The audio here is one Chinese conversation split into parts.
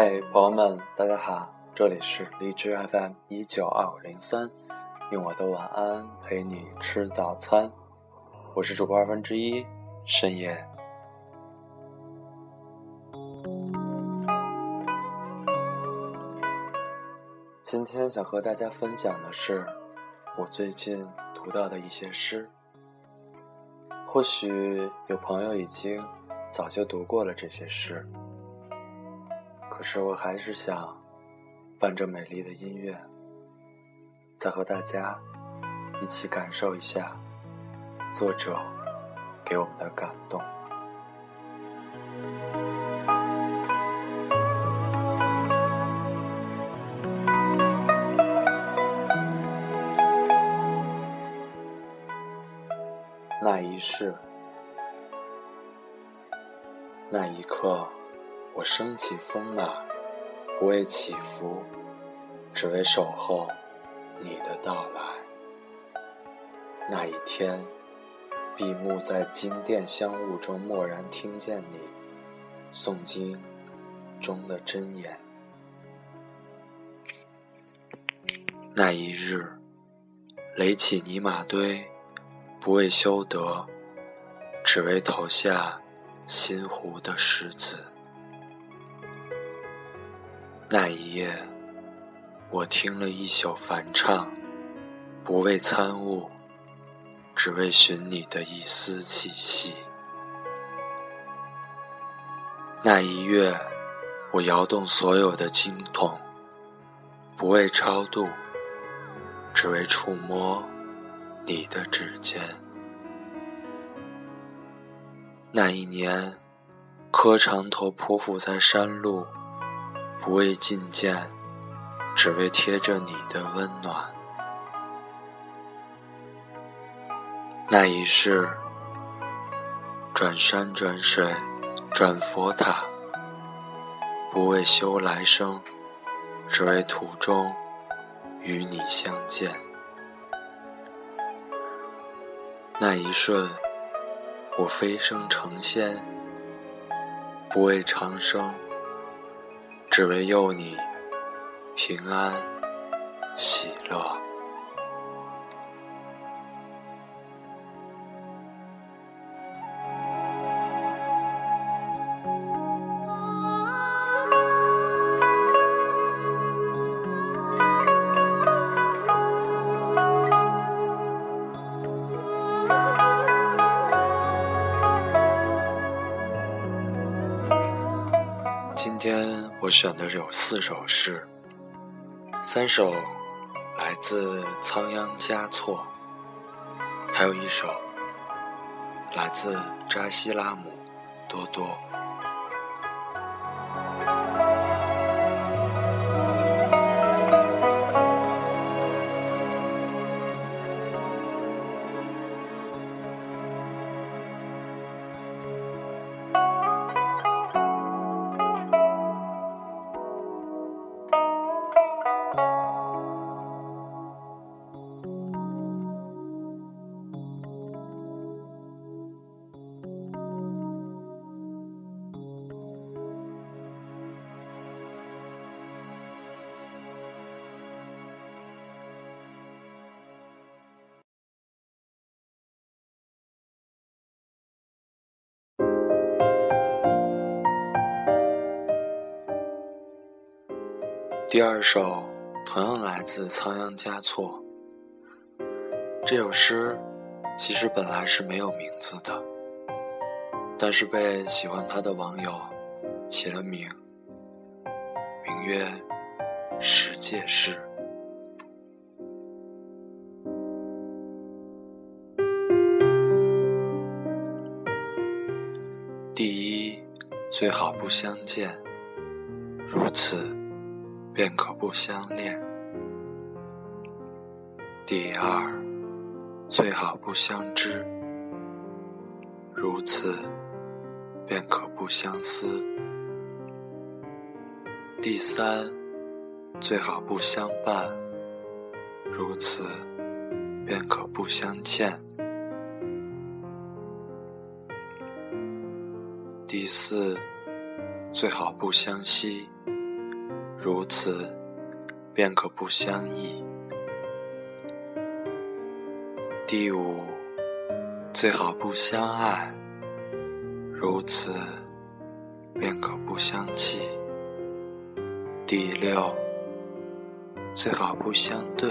嗨，朋友们，大家好，这里是荔枝 FM 一九二五零三，用我的晚安陪你吃早餐，我是主播二分之一深夜。今天想和大家分享的是我最近读到的一些诗，或许有朋友已经早就读过了这些诗。可是我还是想伴着美丽的音乐，再和大家一起感受一下作者给我们的感动。那一世，那一刻。我升起风马，不为祈福，只为守候你的到来。那一天，闭目在金殿香雾中，蓦然听见你诵经中的真言。那一日，垒起泥马堆，不为修德，只为投下心湖的石子。那一夜，我听了一宿梵唱，不为参悟，只为寻你的一丝气息。那一月，我摇动所有的经筒，不为超度，只为触摸你的指尖。那一年，磕长头匍匐在山路。不为觐见，只为贴着你的温暖。那一世，转山转水转佛塔，不为修来生，只为途中与你相见。那一瞬，我飞升成仙，不为长生。只为佑你平安喜乐。我选的有四首诗，三首来自仓央嘉措，还有一首来自扎西拉姆多多。第二首同样来自仓央嘉措。这首诗其实本来是没有名字的，但是被喜欢它的网友起了名，名曰《十戒诗》。第一，最好不相见，如此。便可不相恋。第二，最好不相知，如此便可不相思。第三，最好不相伴，如此便可不相欠。第四，最好不相惜。如此便可不相忆。第五，最好不相爱，如此便可不相弃。第六，最好不相对，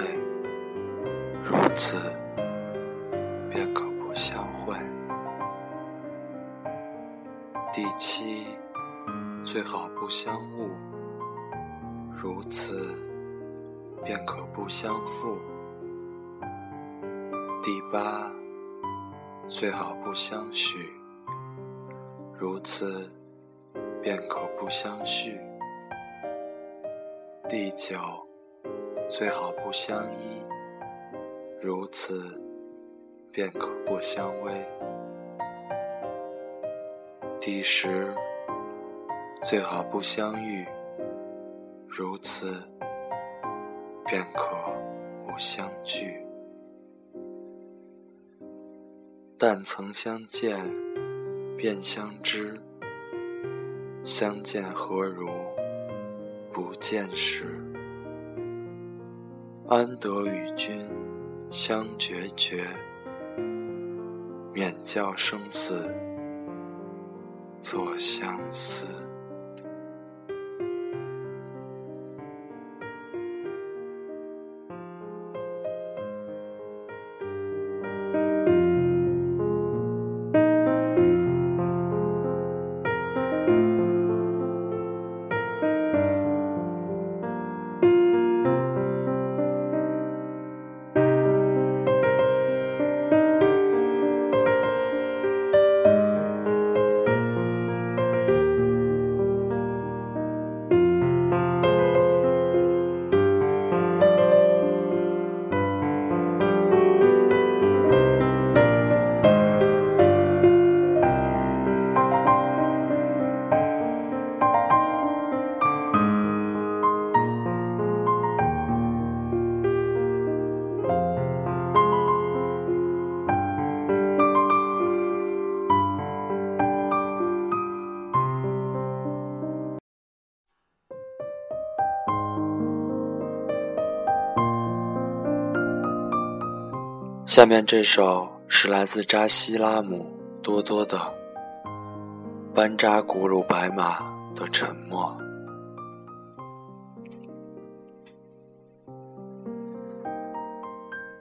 如此便可不相会。第七，最好不相误，如此便可不相负。第八，最好不相许，如此便可不相续。第九，最好不相依，如此便可不相偎。第十，最好不相遇，如此便可不相聚。但曾相见，便相知。相见何如不见时？安得与君相决绝？免教生死作相思。下面这首是来自扎西拉姆多多的《班扎古鲁白马的沉默》。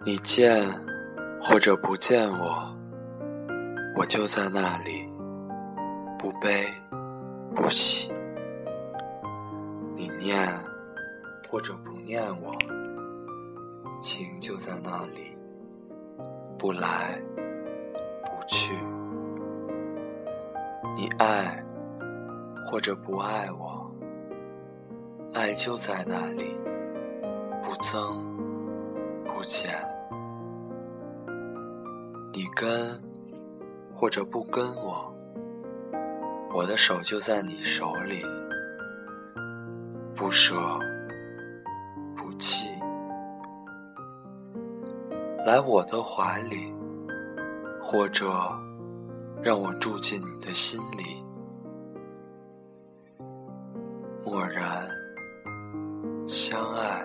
你见或者不见我，我就在那里，不悲不喜。你念或者不念我，情就在那里。不来不去，你爱或者不爱我，爱就在那里，不增不减。你跟或者不跟我，我的手就在你手里，不舍来我的怀里，或者让我住进你的心里，默然相爱，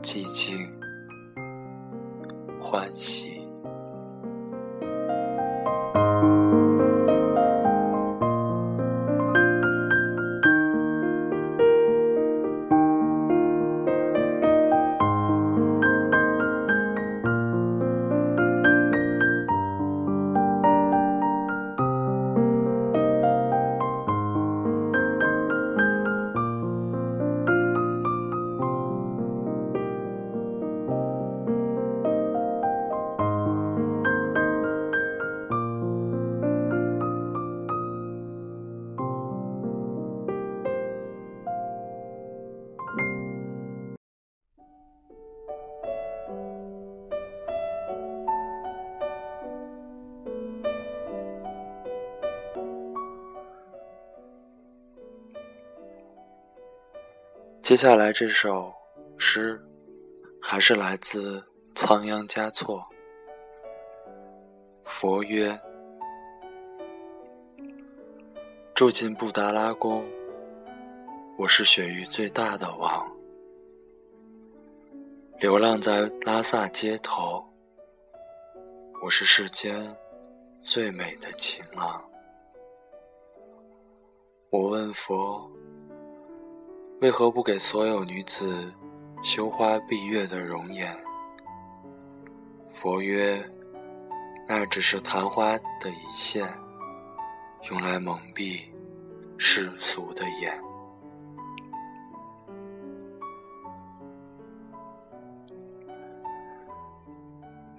寂静欢喜。接下来这首诗，还是来自仓央嘉措。佛曰：“住进布达拉宫，我是雪域最大的王，流浪在拉萨街头。我是世间最美的情郎。我问佛，为何不给所有女子羞花闭月的容颜？佛曰：那只是昙花的一现，用来蒙蔽世俗的眼。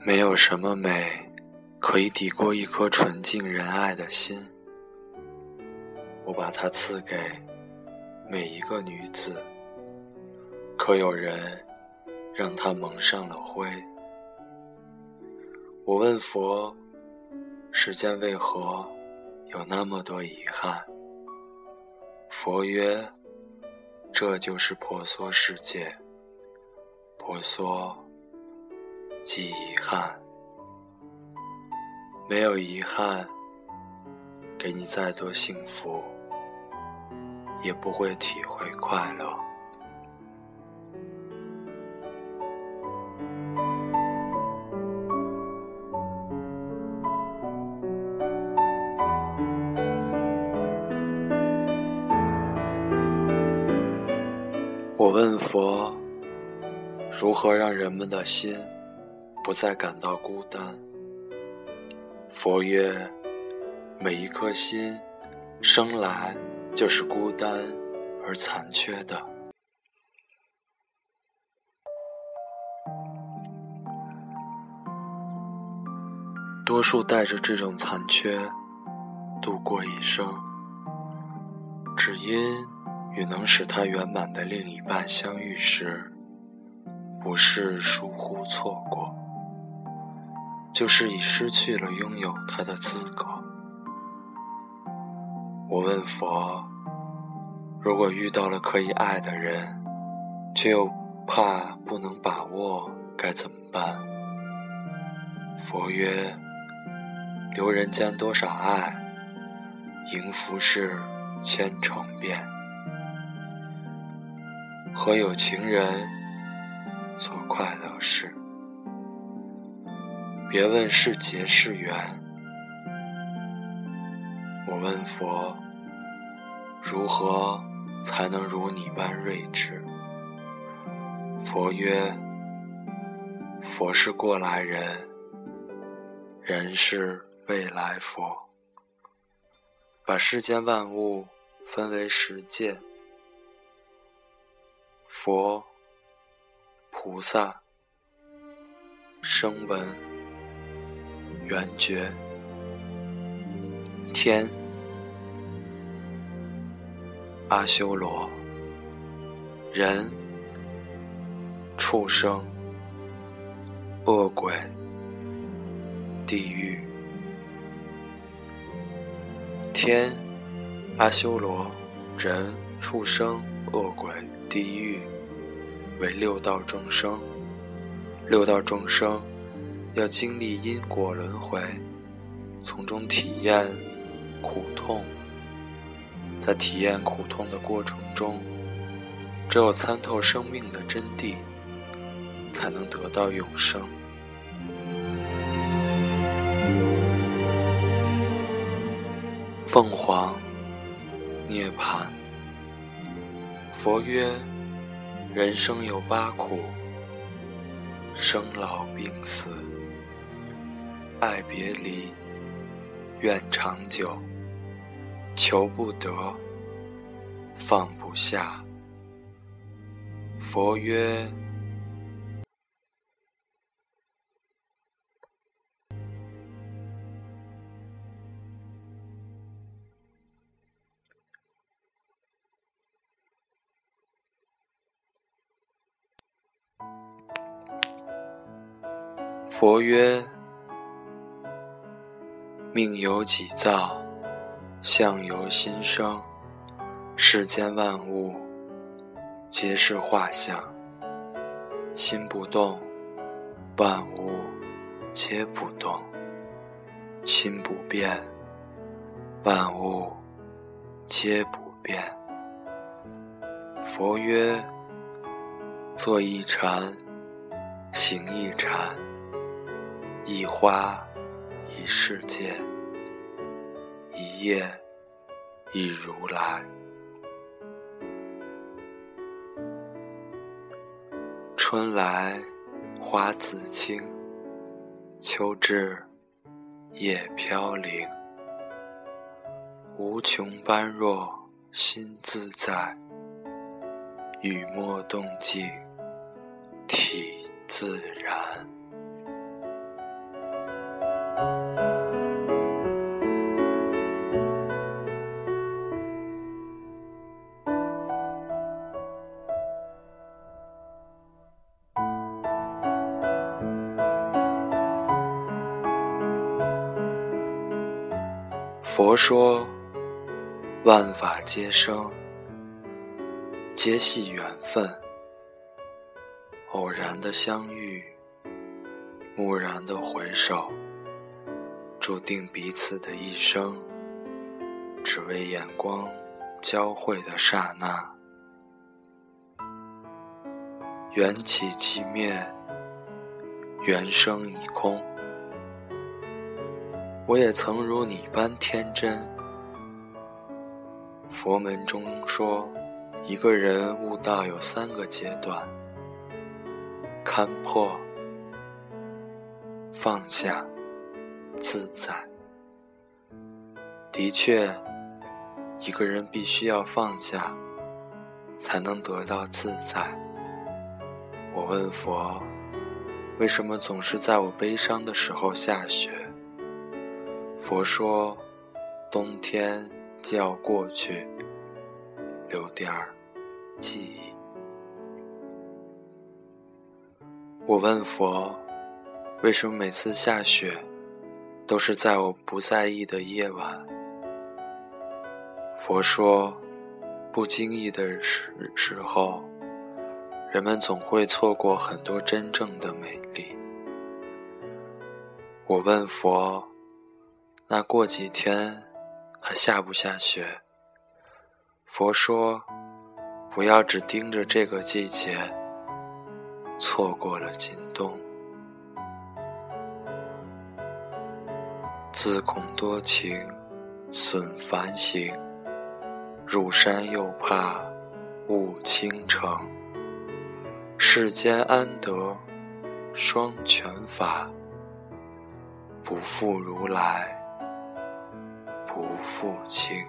没有什么美可以抵过一颗纯净仁爱的心。我把它赐给每一个女子，可有人让它蒙上了灰。我问佛：世间为何有那么多遗憾？佛曰：这就是婆娑世界，婆娑。即遗憾，没有遗憾，给你再多幸福，也不会体会快乐。我问佛，如何让人们的心？不再感到孤单。佛曰：每一颗心生来就是孤单而残缺的。多数带着这种残缺度过一生，只因与能使他圆满的另一半相遇时，不是疏忽错过。就是已失去了拥有他的资格。我问佛：如果遇到了可以爱的人，却又怕不能把握，该怎么办？佛曰：留人间多少爱，迎浮世千重变。和有情人做快乐事。别问是劫是缘，我问佛：如何才能如你般睿智？佛曰：佛是过来人，人是未来佛。把世间万物分为十界：佛、菩萨、声闻。缘觉，天，阿修罗，人，畜生，恶鬼，地狱。天，阿修罗，人，畜生，恶鬼，地狱，为六道众生。六道众生。要经历因果轮回，从中体验苦痛。在体验苦痛的过程中，只有参透生命的真谛，才能得到永生。凤凰涅槃。佛曰：人生有八苦，生老病死。爱别离，愿长久，求不得，放不下。佛曰：佛曰。命由己造，相由心生。世间万物皆是画像。心不动，万物皆不动；心不变，万物皆不变。佛曰：“坐一禅，行一禅，一花一世界，一叶一如来。春来花自青，秋至叶飘零。无穷般若心自在。”雨墨动静，体自然。佛说，万法皆生。皆系缘分，偶然的相遇，蓦然的回首，注定彼此的一生，只为眼光交汇的刹那。缘起即灭，缘生已空。我也曾如你般天真。佛门中说。一个人悟道有三个阶段：看破、放下、自在。的确，一个人必须要放下，才能得到自在。我问佛：为什么总是在我悲伤的时候下雪？佛说：冬天就要过去，留点儿。记忆。我问佛：“为什么每次下雪，都是在我不在意的夜晚？”佛说：“不经意的时时候，人们总会错过很多真正的美丽。”我问佛：“那过几天还下不下雪？”佛说。不要只盯着这个季节，错过了今冬。自恐多情损繁行，入山又怕误倾城。世间安得双全法？不负如来，不负卿。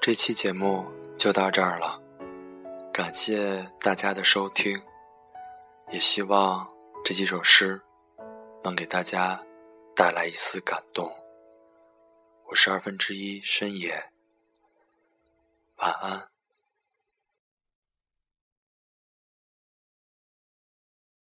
这期节目就到这儿了，感谢大家的收听，也希望这几首诗能给大家带来一丝感动。我是二分之一深野，晚安。